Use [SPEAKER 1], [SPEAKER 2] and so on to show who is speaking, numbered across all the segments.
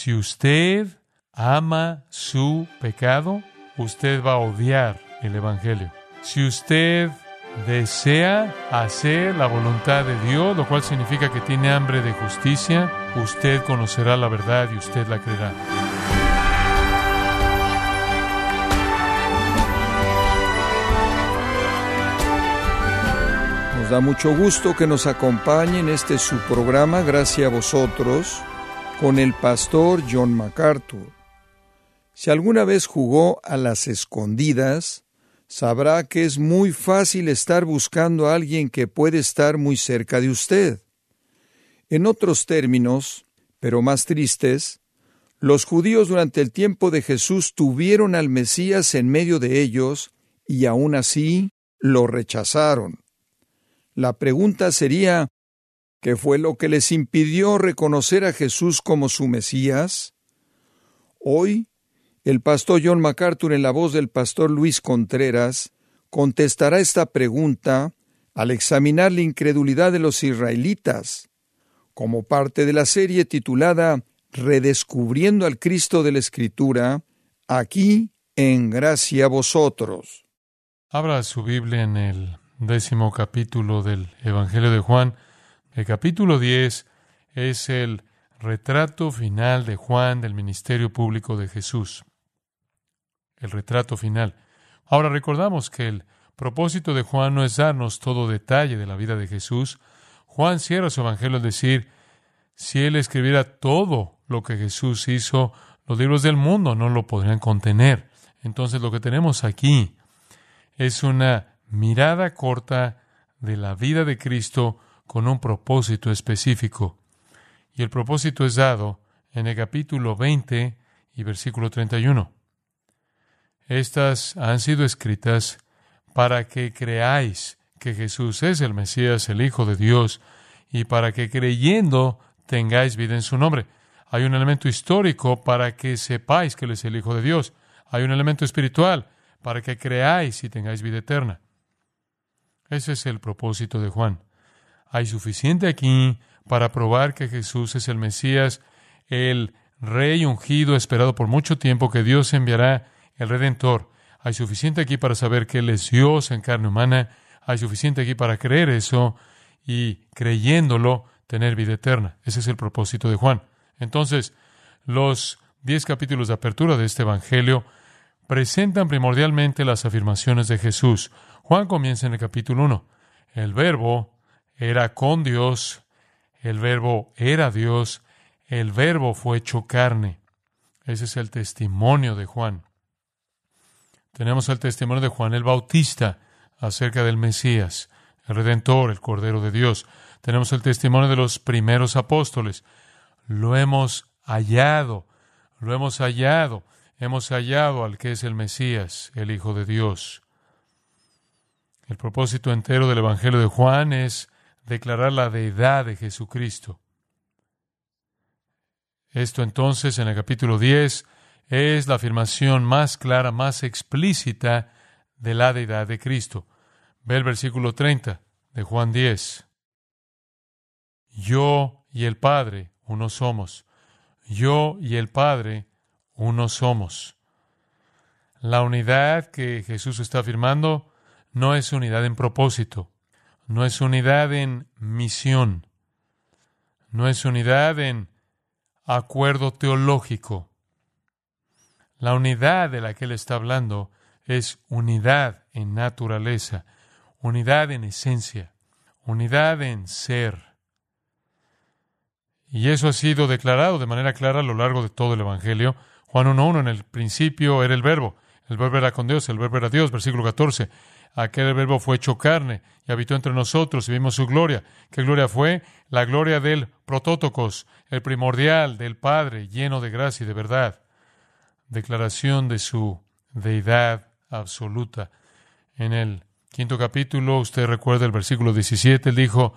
[SPEAKER 1] Si usted ama su pecado, usted va a odiar el Evangelio. Si usted desea hacer la voluntad de Dios, lo cual significa que tiene hambre de justicia, usted conocerá la verdad y usted la creerá.
[SPEAKER 2] Nos da mucho gusto que nos acompañe en este su programa, gracias a vosotros, con el pastor John MacArthur. Si alguna vez jugó a las escondidas, sabrá que es muy fácil estar buscando a alguien que puede estar muy cerca de usted. En otros términos, pero más tristes, los judíos durante el tiempo de Jesús tuvieron al Mesías en medio de ellos y aún así lo rechazaron. La pregunta sería, ¿qué fue lo que les impidió reconocer a Jesús como su Mesías? Hoy, el pastor John MacArthur en la voz del pastor Luis Contreras contestará esta pregunta al examinar la incredulidad de los israelitas, como parte de la serie titulada Redescubriendo al Cristo de la Escritura, aquí en gracia a vosotros.
[SPEAKER 1] Abra su Biblia en el décimo capítulo del Evangelio de Juan. El capítulo 10 es el retrato final de Juan del ministerio público de Jesús. El retrato final. Ahora recordamos que el propósito de Juan no es darnos todo detalle de la vida de Jesús. Juan cierra su evangelio al decir, si él escribiera todo lo que Jesús hizo, los libros del mundo no lo podrían contener. Entonces lo que tenemos aquí es una mirada corta de la vida de Cristo con un propósito específico. Y el propósito es dado en el capítulo 20 y versículo 31. Estas han sido escritas para que creáis que Jesús es el Mesías, el Hijo de Dios, y para que creyendo tengáis vida en su nombre. Hay un elemento histórico para que sepáis que Él es el Hijo de Dios. Hay un elemento espiritual para que creáis y tengáis vida eterna. Ese es el propósito de Juan. Hay suficiente aquí para probar que Jesús es el Mesías, el Rey ungido, esperado por mucho tiempo, que Dios enviará el Redentor. Hay suficiente aquí para saber que Él es Dios en carne humana. Hay suficiente aquí para creer eso y creyéndolo tener vida eterna. Ese es el propósito de Juan. Entonces, los diez capítulos de apertura de este Evangelio presentan primordialmente las afirmaciones de Jesús. Juan comienza en el capítulo 1. El verbo era con Dios, el verbo era Dios, el verbo fue hecho carne. Ese es el testimonio de Juan. Tenemos el testimonio de Juan el Bautista acerca del Mesías, el Redentor, el Cordero de Dios. Tenemos el testimonio de los primeros apóstoles. Lo hemos hallado, lo hemos hallado, hemos hallado al que es el Mesías, el Hijo de Dios. El propósito entero del Evangelio de Juan es declarar la deidad de Jesucristo. Esto entonces en el capítulo 10 es la afirmación más clara, más explícita de la deidad de Cristo. Ve el versículo 30 de Juan 10. Yo y el Padre uno somos. Yo y el Padre uno somos. La unidad que Jesús está afirmando no es unidad en propósito, no es unidad en misión, no es unidad en acuerdo teológico. La unidad de la que él está hablando es unidad en naturaleza, unidad en esencia, unidad en ser. Y eso ha sido declarado de manera clara a lo largo de todo el Evangelio. Juan 1.1, en el principio era el verbo, el verbo era con Dios, el verbo era Dios, versículo 14. Aquel verbo fue hecho carne y habitó entre nosotros y vimos su gloria. ¿Qué gloria fue? La gloria del protótocos, el primordial del Padre, lleno de gracia y de verdad. Declaración de su deidad absoluta. En el quinto capítulo, usted recuerda el versículo 17, él dijo,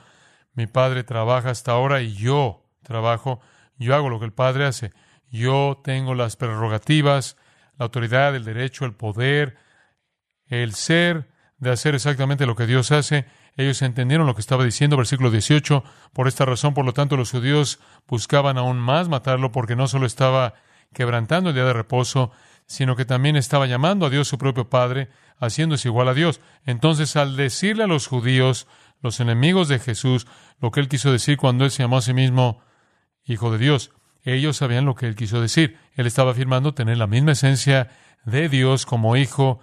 [SPEAKER 1] mi Padre trabaja hasta ahora y yo trabajo, yo hago lo que el Padre hace. Yo tengo las prerrogativas, la autoridad, el derecho, el poder, el ser de hacer exactamente lo que Dios hace. Ellos entendieron lo que estaba diciendo, versículo 18. Por esta razón, por lo tanto, los judíos buscaban aún más matarlo porque no solo estaba quebrantando el día de reposo, sino que también estaba llamando a Dios su propio Padre, haciéndose igual a Dios. Entonces, al decirle a los judíos, los enemigos de Jesús, lo que él quiso decir cuando él se llamó a sí mismo Hijo de Dios, ellos sabían lo que él quiso decir. Él estaba afirmando tener la misma esencia de Dios como hijo,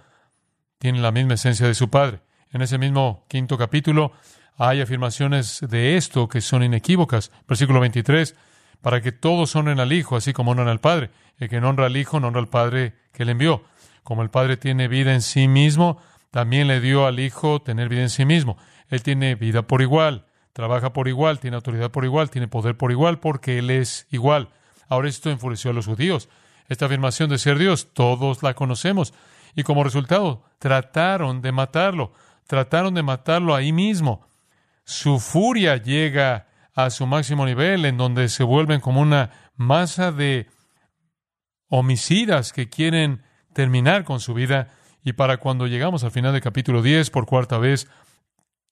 [SPEAKER 1] tiene la misma esencia de su Padre. En ese mismo quinto capítulo hay afirmaciones de esto que son inequívocas. Versículo 23, para que todos honren al Hijo, así como honran al Padre. El que no honra al Hijo, no honra al Padre que le envió. Como el Padre tiene vida en sí mismo, también le dio al Hijo tener vida en sí mismo. Él tiene vida por igual, trabaja por igual, tiene autoridad por igual, tiene poder por igual, porque Él es igual. Ahora esto enfureció a los judíos. Esta afirmación de ser Dios, todos la conocemos. Y como resultado, trataron de matarlo, trataron de matarlo ahí mismo. Su furia llega a su máximo nivel, en donde se vuelven como una masa de homicidas que quieren terminar con su vida. Y para cuando llegamos al final del capítulo 10, por cuarta vez,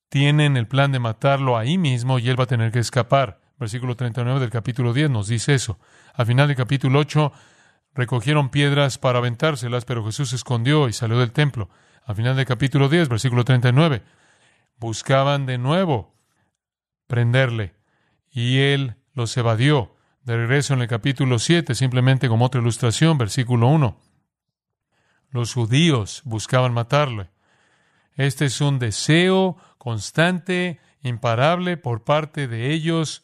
[SPEAKER 1] tienen el plan de matarlo ahí mismo y él va a tener que escapar. Versículo 39 del capítulo 10 nos dice eso. Al final del capítulo 8, recogieron piedras para aventárselas, pero Jesús se escondió y salió del templo. Al final del capítulo 10, versículo 39, buscaban de nuevo prenderle y él los evadió. De regreso en el capítulo 7, simplemente como otra ilustración, versículo 1. Los judíos buscaban matarle. Este es un deseo constante, imparable por parte de ellos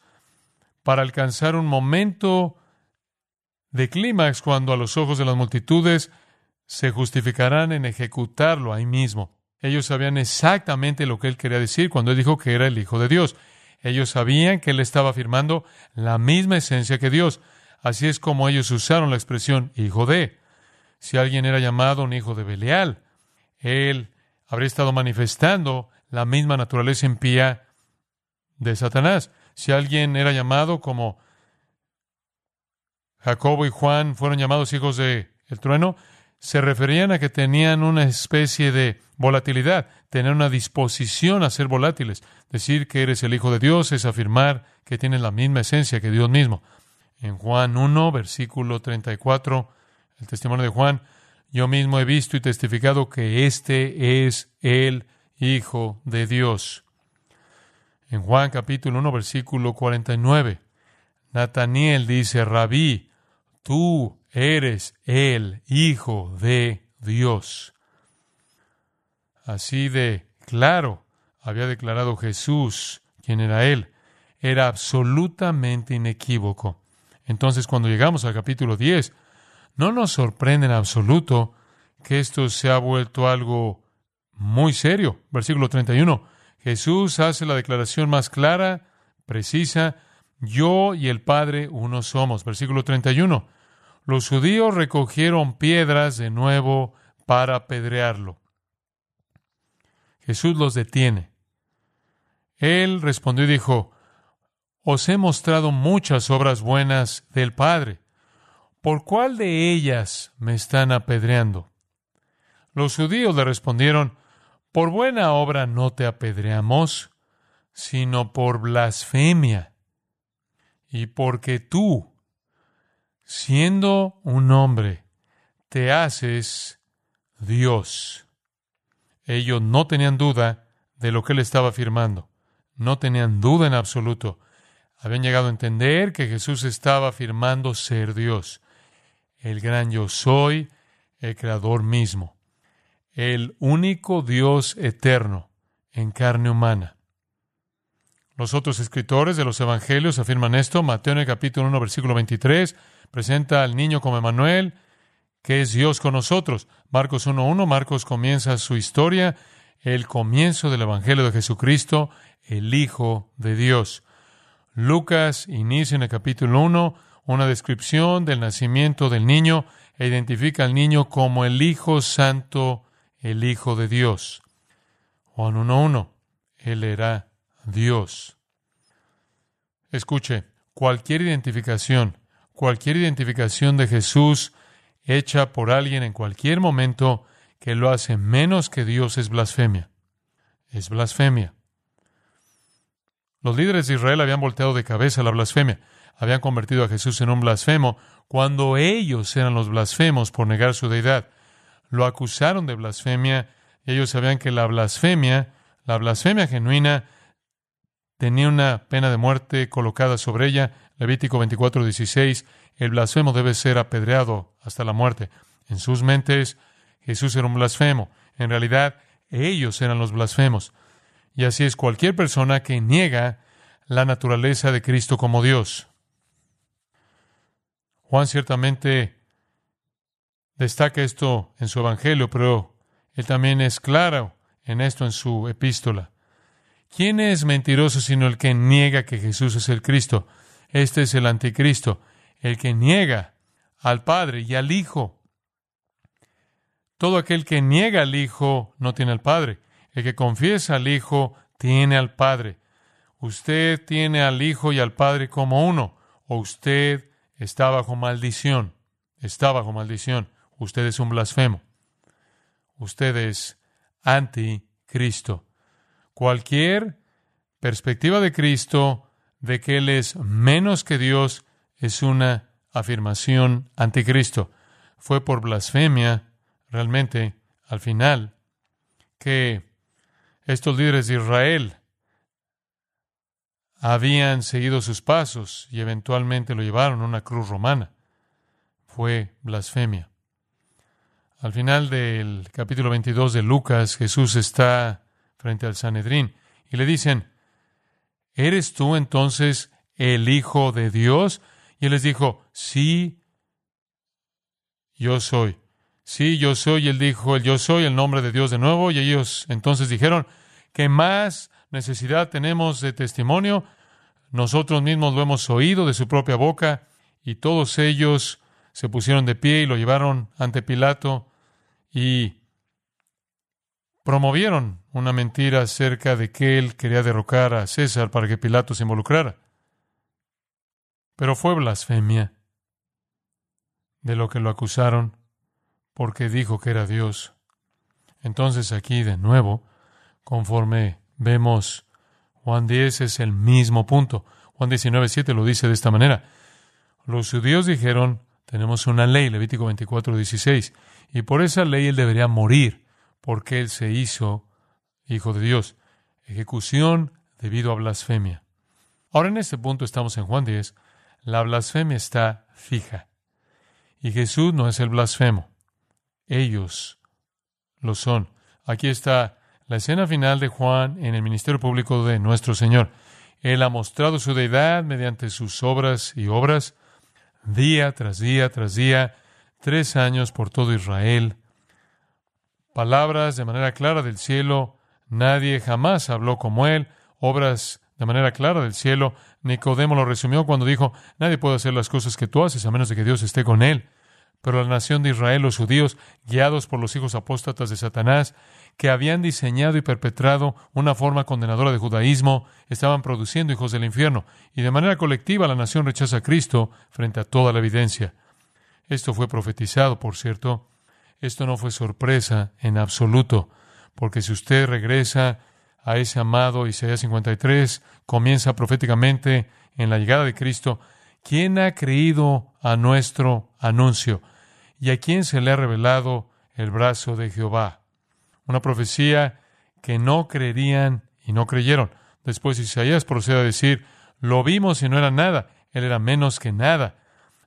[SPEAKER 1] para alcanzar un momento de clímax cuando a los ojos de las multitudes se justificarán en ejecutarlo ahí mismo. Ellos sabían exactamente lo que él quería decir cuando él dijo que era el Hijo de Dios. Ellos sabían que él estaba afirmando la misma esencia que Dios. Así es como ellos usaron la expresión hijo de. Si alguien era llamado un hijo de Belial, él habría estado manifestando la misma naturaleza impía de Satanás. Si alguien era llamado como Jacobo y Juan fueron llamados hijos de el trueno, se referían a que tenían una especie de volatilidad, tener una disposición a ser volátiles. Decir que eres el Hijo de Dios es afirmar que tienes la misma esencia que Dios mismo. En Juan 1, versículo 34, el testimonio de Juan, yo mismo he visto y testificado que este es el Hijo de Dios. En Juan capítulo 1, versículo 49, Nataniel dice, Rabí, tú eres el Hijo de Dios. Así de claro había declarado Jesús quién era Él. Era absolutamente inequívoco. Entonces, cuando llegamos al capítulo 10, no nos sorprende en absoluto que esto se ha vuelto algo muy serio. Versículo 31. Jesús hace la declaración más clara, precisa, yo y el Padre uno somos. Versículo 31. Los judíos recogieron piedras de nuevo para apedrearlo. Jesús los detiene. Él respondió y dijo, Os he mostrado muchas obras buenas del Padre. ¿Por cuál de ellas me están apedreando? Los judíos le respondieron, Por buena obra no te apedreamos, sino por blasfemia, y porque tú, siendo un hombre, te haces Dios. Ellos no tenían duda de lo que él estaba afirmando. No tenían duda en absoluto. Habían llegado a entender que Jesús estaba afirmando ser Dios. El gran yo soy, el creador mismo. El único Dios eterno en carne humana. Los otros escritores de los evangelios afirman esto. Mateo en el capítulo 1, versículo 23, presenta al niño como Emanuel, que es Dios con nosotros. Marcos 1.1, Marcos comienza su historia, el comienzo del Evangelio de Jesucristo, el Hijo de Dios. Lucas inicia en el capítulo 1 una descripción del nacimiento del niño e identifica al niño como el Hijo Santo, el Hijo de Dios. Juan 1.1, Él era Dios. Escuche, cualquier identificación, cualquier identificación de Jesús hecha por alguien en cualquier momento que lo hace menos que Dios es blasfemia. es blasfemia. Los líderes de Israel habían volteado de cabeza la blasfemia, habían convertido a Jesús en un blasfemo cuando ellos eran los blasfemos por negar su deidad. Lo acusaron de blasfemia y ellos sabían que la blasfemia, la blasfemia genuina, tenía una pena de muerte colocada sobre ella. Levítico 24, 16, el blasfemo debe ser apedreado hasta la muerte. En sus mentes, Jesús era un blasfemo. En realidad, ellos eran los blasfemos. Y así es cualquier persona que niega la naturaleza de Cristo como Dios. Juan ciertamente destaca esto en su Evangelio, pero él también es claro en esto en su epístola. ¿Quién es mentiroso sino el que niega que Jesús es el Cristo? Este es el anticristo, el que niega al Padre y al Hijo. Todo aquel que niega al Hijo no tiene al Padre. El que confiesa al Hijo tiene al Padre. Usted tiene al Hijo y al Padre como uno, o usted está bajo maldición. Está bajo maldición. Usted es un blasfemo. Usted es anticristo. Cualquier perspectiva de Cristo de que Él es menos que Dios es una afirmación anticristo. Fue por blasfemia, realmente, al final, que estos líderes de Israel habían seguido sus pasos y eventualmente lo llevaron a una cruz romana. Fue blasfemia. Al final del capítulo 22 de Lucas, Jesús está frente al Sanedrín y le dicen, ¿eres tú entonces el Hijo de Dios? Y él les dijo, sí, yo soy. Sí, yo soy. Y él dijo, el yo soy, el nombre de Dios de nuevo. Y ellos entonces dijeron, ¿qué más necesidad tenemos de testimonio? Nosotros mismos lo hemos oído de su propia boca. Y todos ellos se pusieron de pie y lo llevaron ante Pilato y promovieron una mentira acerca de que él quería derrocar a César para que Pilato se involucrara. Pero fue blasfemia de lo que lo acusaron porque dijo que era Dios. Entonces aquí de nuevo, conforme vemos Juan 10 es el mismo punto. Juan 19, 7 lo dice de esta manera. Los judíos dijeron, tenemos una ley, Levítico 24, 16, y por esa ley él debería morir, porque él se hizo hijo de Dios. Ejecución debido a blasfemia. Ahora en este punto estamos en Juan 10. La blasfemia está fija. Y Jesús no es el blasfemo. Ellos lo son. Aquí está la escena final de Juan en el ministerio público de nuestro Señor. Él ha mostrado su deidad mediante sus obras y obras, día tras día tras día, tres años por todo Israel. Palabras de manera clara del cielo, nadie jamás habló como él, obras de manera clara del cielo. Nicodemo lo resumió cuando dijo, nadie puede hacer las cosas que tú haces a menos de que Dios esté con él. Pero la nación de Israel, los judíos, guiados por los hijos apóstatas de Satanás, que habían diseñado y perpetrado una forma condenadora de judaísmo, estaban produciendo hijos del infierno, y de manera colectiva la nación rechaza a Cristo frente a toda la evidencia. Esto fue profetizado, por cierto. Esto no fue sorpresa en absoluto, porque si usted regresa a ese amado Isaías 53, comienza proféticamente en la llegada de Cristo, ¿quién ha creído a nuestro anuncio? ¿Y a quién se le ha revelado el brazo de Jehová? Una profecía que no creerían y no creyeron. Después Isaías procede a decir, lo vimos y no era nada, él era menos que nada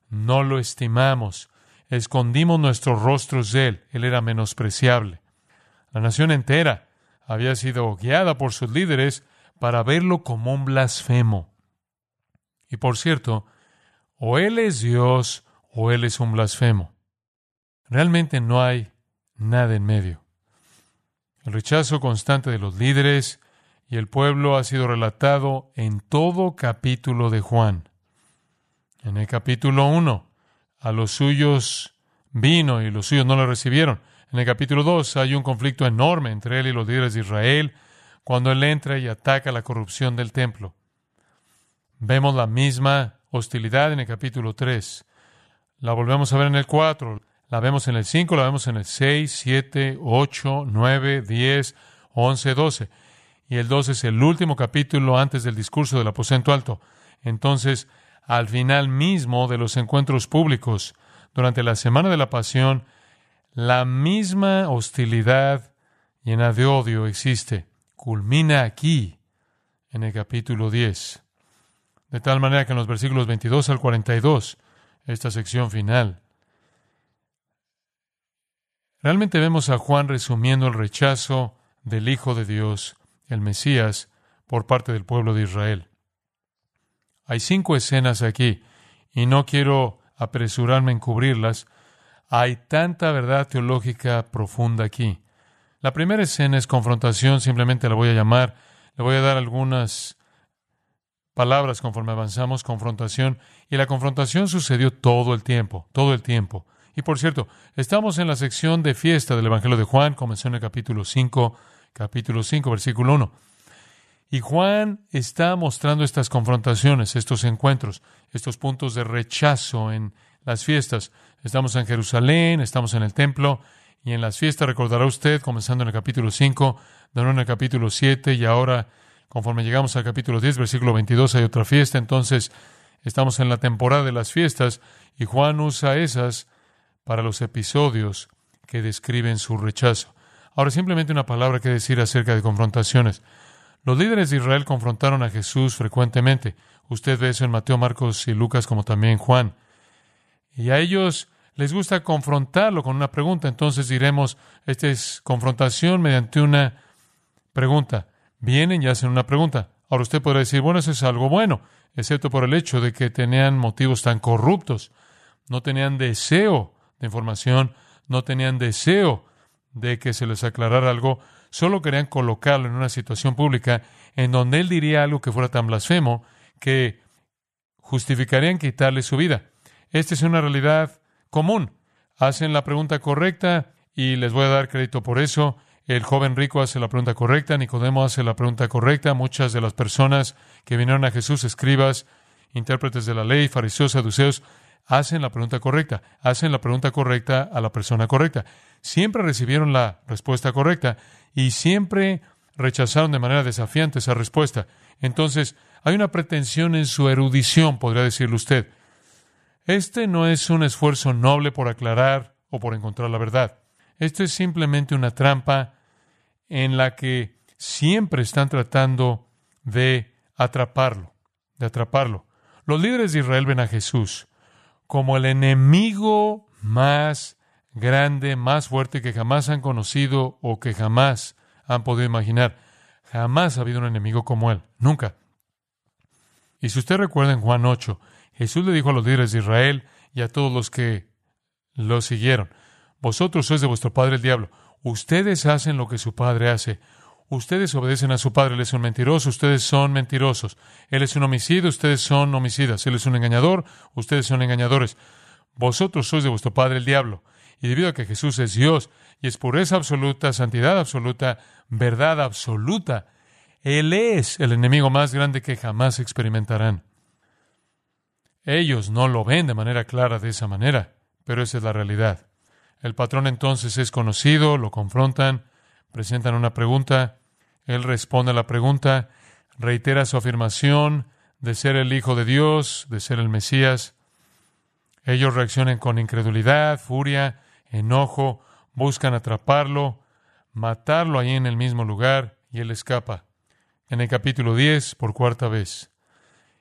[SPEAKER 1] no lo estimamos, escondimos nuestros rostros de él, él era menospreciable. La nación entera había sido guiada por sus líderes para verlo como un blasfemo. Y por cierto, o él es Dios o él es un blasfemo. Realmente no hay nada en medio. El rechazo constante de los líderes y el pueblo ha sido relatado en todo capítulo de Juan. En el capítulo 1, a los suyos vino y los suyos no le recibieron. En el capítulo 2 hay un conflicto enorme entre él y los líderes de Israel cuando él entra y ataca la corrupción del templo. Vemos la misma hostilidad en el capítulo 3. La volvemos a ver en el 4, la vemos en el 5, la vemos en el 6, 7, 8, 9, 10, 11, 12. y el 2 es el último capítulo antes del discurso del aposento alto. Entonces, al final mismo de los encuentros públicos, durante la semana de la pasión, la misma hostilidad llena de odio existe. Culmina aquí, en el capítulo 10. De tal manera que en los versículos 22 al 42, esta sección final, realmente vemos a Juan resumiendo el rechazo del Hijo de Dios, el Mesías, por parte del pueblo de Israel. Hay cinco escenas aquí y no quiero apresurarme en cubrirlas. Hay tanta verdad teológica profunda aquí. La primera escena es confrontación, simplemente la voy a llamar, le voy a dar algunas palabras conforme avanzamos, confrontación, y la confrontación sucedió todo el tiempo, todo el tiempo. Y por cierto, estamos en la sección de fiesta del Evangelio de Juan, comenzó en el capítulo 5, capítulo 5, versículo 1. Y Juan está mostrando estas confrontaciones, estos encuentros, estos puntos de rechazo en las fiestas. Estamos en Jerusalén, estamos en el templo, y en las fiestas recordará usted, comenzando en el capítulo 5, de en el capítulo 7, y ahora, conforme llegamos al capítulo 10, versículo 22, hay otra fiesta. Entonces, estamos en la temporada de las fiestas, y Juan usa esas para los episodios que describen su rechazo. Ahora, simplemente una palabra que decir acerca de confrontaciones. Los líderes de Israel confrontaron a Jesús frecuentemente. Usted ve eso en Mateo, Marcos y Lucas, como también Juan. Y a ellos les gusta confrontarlo con una pregunta. Entonces diremos, esta es confrontación mediante una pregunta. Vienen y hacen una pregunta. Ahora usted podrá decir, bueno, eso es algo bueno, excepto por el hecho de que tenían motivos tan corruptos. No tenían deseo de información, no tenían deseo de que se les aclarara algo, solo querían colocarlo en una situación pública en donde él diría algo que fuera tan blasfemo que justificarían quitarle su vida. Esta es una realidad común. Hacen la pregunta correcta y les voy a dar crédito por eso. El joven rico hace la pregunta correcta, Nicodemo hace la pregunta correcta, muchas de las personas que vinieron a Jesús, escribas, intérpretes de la ley, fariseos, saduceos, hacen la pregunta correcta, hacen la pregunta correcta a la persona correcta. Siempre recibieron la respuesta correcta y siempre rechazaron de manera desafiante esa respuesta. Entonces, hay una pretensión en su erudición, podría decirle usted. Este no es un esfuerzo noble por aclarar o por encontrar la verdad. Esto es simplemente una trampa en la que siempre están tratando de atraparlo, de atraparlo. Los líderes de Israel ven a Jesús como el enemigo más grande, más fuerte que jamás han conocido o que jamás han podido imaginar. Jamás ha habido un enemigo como él, nunca. Y si usted recuerda en Juan 8, Jesús le dijo a los líderes de Israel y a todos los que lo siguieron, vosotros sois de vuestro padre el diablo, ustedes hacen lo que su padre hace, ustedes obedecen a su padre, él es un mentiroso, ustedes son mentirosos, él es un homicida, ustedes son homicidas, él es un engañador, ustedes son engañadores, vosotros sois de vuestro padre el diablo, y debido a que Jesús es Dios y es pureza absoluta, santidad absoluta, verdad absoluta, él es el enemigo más grande que jamás experimentarán. Ellos no lo ven de manera clara de esa manera, pero esa es la realidad. El patrón entonces es conocido, lo confrontan, presentan una pregunta, él responde a la pregunta, reitera su afirmación de ser el Hijo de Dios, de ser el Mesías. Ellos reaccionan con incredulidad, furia, enojo, buscan atraparlo, matarlo ahí en el mismo lugar y él escapa. En el capítulo 10, por cuarta vez.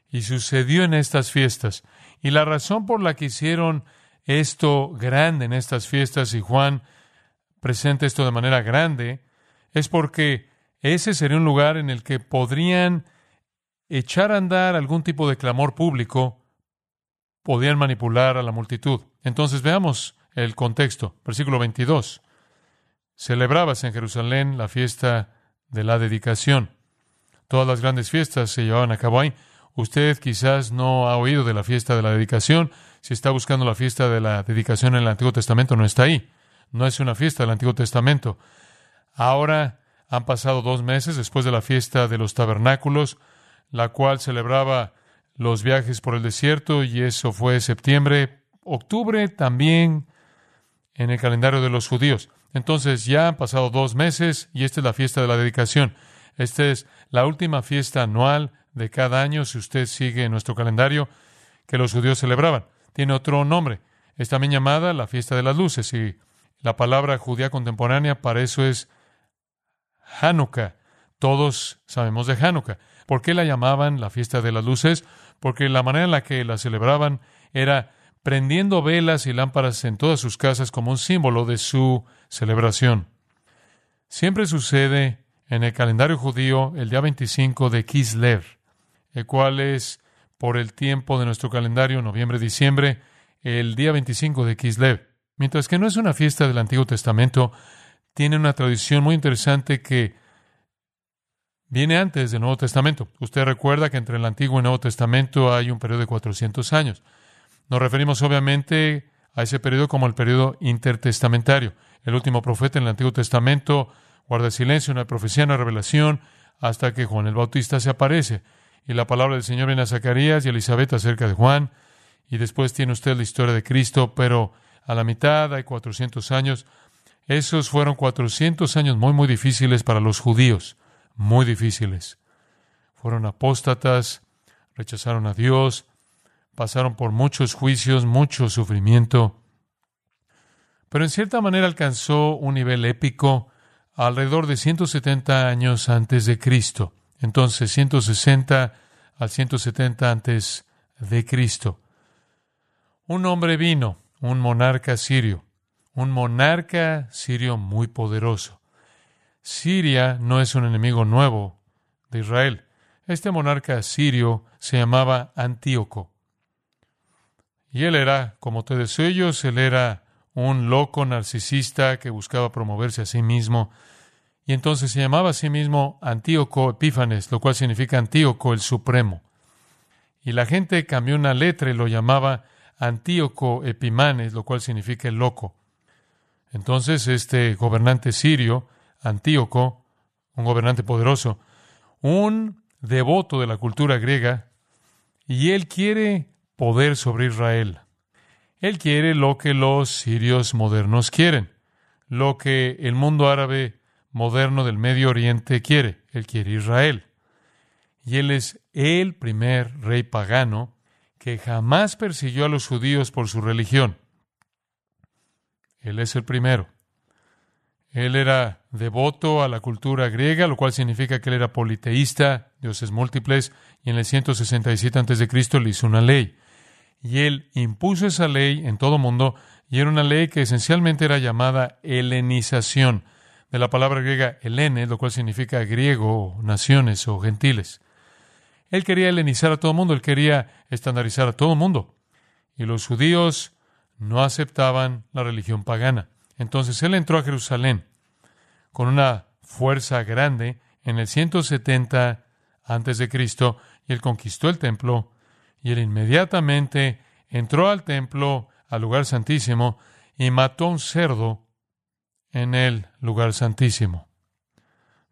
[SPEAKER 1] Y sucedió en estas fiestas. Y la razón por la que hicieron esto grande en estas fiestas, y Juan presenta esto de manera grande, es porque ese sería un lugar en el que podrían echar a andar algún tipo de clamor público, podían manipular a la multitud. Entonces veamos el contexto. Versículo 22. Celebrabas en Jerusalén la fiesta de la dedicación. Todas las grandes fiestas se llevaban a cabo ahí. Usted quizás no ha oído de la fiesta de la dedicación. Si está buscando la fiesta de la dedicación en el Antiguo Testamento, no está ahí. No es una fiesta del Antiguo Testamento. Ahora han pasado dos meses después de la fiesta de los tabernáculos, la cual celebraba los viajes por el desierto, y eso fue septiembre, octubre también en el calendario de los judíos. Entonces ya han pasado dos meses y esta es la fiesta de la dedicación. Esta es la última fiesta anual de cada año, si usted sigue nuestro calendario, que los judíos celebraban. Tiene otro nombre. Es también llamada la fiesta de las luces y la palabra judía contemporánea para eso es Hanukkah. Todos sabemos de Hanukkah. ¿Por qué la llamaban la fiesta de las luces? Porque la manera en la que la celebraban era prendiendo velas y lámparas en todas sus casas como un símbolo de su celebración. Siempre sucede en el calendario judío el día 25 de Kislev, el cual es por el tiempo de nuestro calendario, noviembre-diciembre, el día 25 de Kislev. Mientras que no es una fiesta del Antiguo Testamento, tiene una tradición muy interesante que viene antes del Nuevo Testamento. Usted recuerda que entre el Antiguo y el Nuevo Testamento hay un periodo de 400 años. Nos referimos obviamente a ese periodo como el periodo intertestamentario. El último profeta en el Antiguo Testamento guarda silencio, una profecía, una revelación, hasta que Juan el Bautista se aparece. Y la palabra del Señor viene a Zacarías y Elizabeth acerca de Juan. Y después tiene usted la historia de Cristo, pero a la mitad hay 400 años. Esos fueron 400 años muy, muy difíciles para los judíos, muy difíciles. Fueron apóstatas, rechazaron a Dios, pasaron por muchos juicios, mucho sufrimiento, pero en cierta manera alcanzó un nivel épico alrededor de 170 años antes de Cristo. Entonces, 160 al 170 antes de Cristo. Un hombre vino, un monarca sirio, un monarca sirio muy poderoso. Siria no es un enemigo nuevo de Israel. Este monarca sirio se llamaba Antíoco. Y él era, como todos ellos, él era un loco narcisista que buscaba promoverse a sí mismo. Y entonces se llamaba a sí mismo Antíoco Epífanes, lo cual significa Antíoco el Supremo. Y la gente cambió una letra y lo llamaba Antíoco Epimanes, lo cual significa el loco. Entonces este gobernante sirio, Antíoco, un gobernante poderoso, un devoto de la cultura griega, y él quiere poder sobre Israel. Él quiere lo que los sirios modernos quieren, lo que el mundo árabe moderno del Medio Oriente quiere. Él quiere Israel. Y él es el primer rey pagano que jamás persiguió a los judíos por su religión. Él es el primero. Él era devoto a la cultura griega, lo cual significa que él era politeísta, dioses múltiples, y en el 167 a.C. le hizo una ley y él impuso esa ley en todo mundo, y era una ley que esencialmente era llamada helenización, de la palabra griega helene, lo cual significa griego, naciones o gentiles. Él quería helenizar a todo el mundo, él quería estandarizar a todo el mundo. Y los judíos no aceptaban la religión pagana. Entonces él entró a Jerusalén con una fuerza grande en el 170 antes de Cristo y él conquistó el templo y él inmediatamente entró al templo, al lugar santísimo, y mató a un cerdo en el lugar santísimo.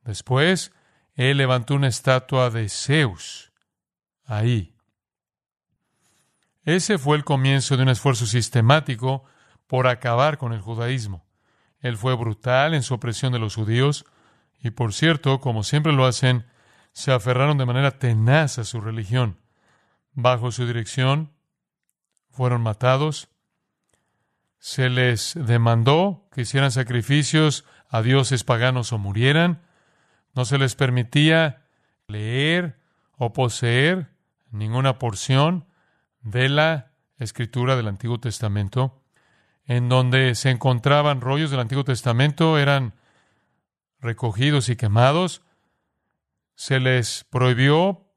[SPEAKER 1] Después, él levantó una estatua de Zeus ahí. Ese fue el comienzo de un esfuerzo sistemático por acabar con el judaísmo. Él fue brutal en su opresión de los judíos y, por cierto, como siempre lo hacen, se aferraron de manera tenaz a su religión bajo su dirección fueron matados. Se les demandó que hicieran sacrificios a dioses paganos o murieran. No se les permitía leer o poseer ninguna porción de la escritura del Antiguo Testamento. En donde se encontraban rollos del Antiguo Testamento eran recogidos y quemados. Se les prohibió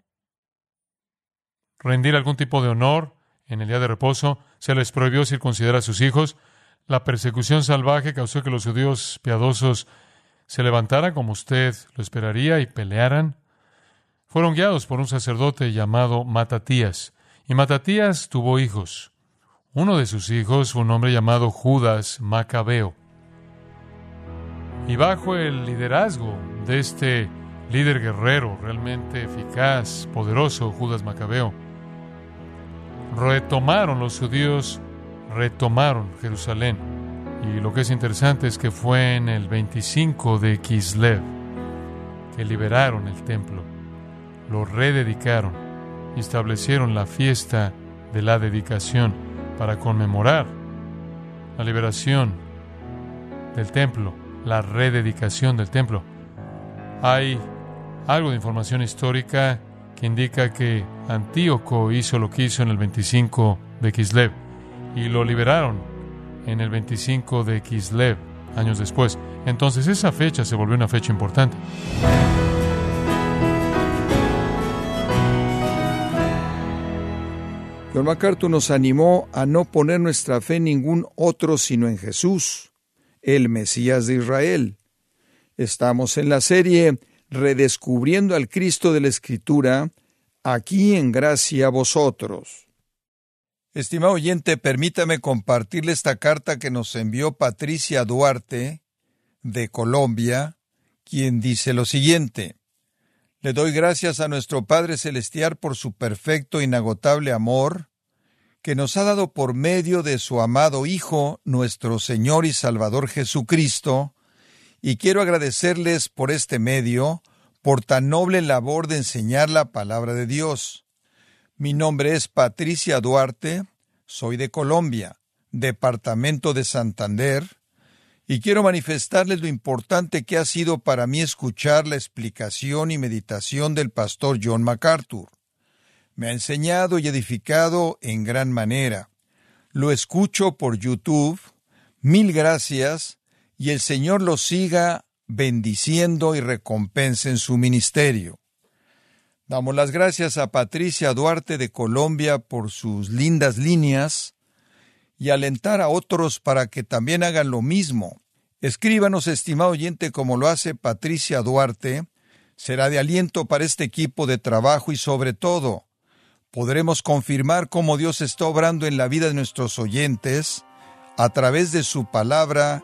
[SPEAKER 1] rendir algún tipo de honor en el día de reposo, se les prohibió circuncidar a sus hijos, la persecución salvaje causó que los judíos piadosos se levantaran como usted lo esperaría y pelearan. Fueron guiados por un sacerdote llamado Matatías, y Matatías tuvo hijos. Uno de sus hijos fue un hombre llamado Judas Macabeo. Y bajo el liderazgo de este líder guerrero realmente eficaz, poderoso, Judas Macabeo, retomaron los judíos, retomaron Jerusalén. Y lo que es interesante es que fue en el 25 de Kislev que liberaron el templo, lo rededicaron y establecieron la fiesta de la dedicación para conmemorar la liberación del templo, la rededicación del templo. Hay algo de información histórica que indica que Antíoco hizo lo que hizo en el 25 de Kislev y lo liberaron en el 25 de Kislev años después. Entonces esa fecha se volvió una fecha importante.
[SPEAKER 2] John MacArthur nos animó a no poner nuestra fe en ningún otro sino en Jesús, el Mesías de Israel. Estamos en la serie Redescubriendo al Cristo de la Escritura, aquí en gracia a vosotros. Estimado oyente, permítame compartirle esta carta que nos envió Patricia Duarte, de Colombia, quien dice lo siguiente. Le doy gracias a nuestro Padre Celestial por su perfecto, inagotable amor, que nos ha dado por medio de su amado Hijo, nuestro Señor y Salvador Jesucristo, y quiero agradecerles por este medio, por tan noble labor de enseñar la palabra de Dios. Mi nombre es Patricia Duarte, soy de Colombia, departamento de Santander, y quiero manifestarles lo importante que ha sido para mí escuchar la explicación y meditación del pastor John MacArthur. Me ha enseñado y edificado en gran manera. Lo escucho por YouTube. Mil gracias y el Señor lo siga bendiciendo y recompense en su ministerio. Damos las gracias a Patricia Duarte de Colombia por sus lindas líneas y alentar a otros para que también hagan lo mismo. Escríbanos, estimado oyente, como lo hace Patricia Duarte. Será de aliento para este equipo de trabajo y sobre todo podremos confirmar cómo Dios está obrando en la vida de nuestros oyentes a través de su palabra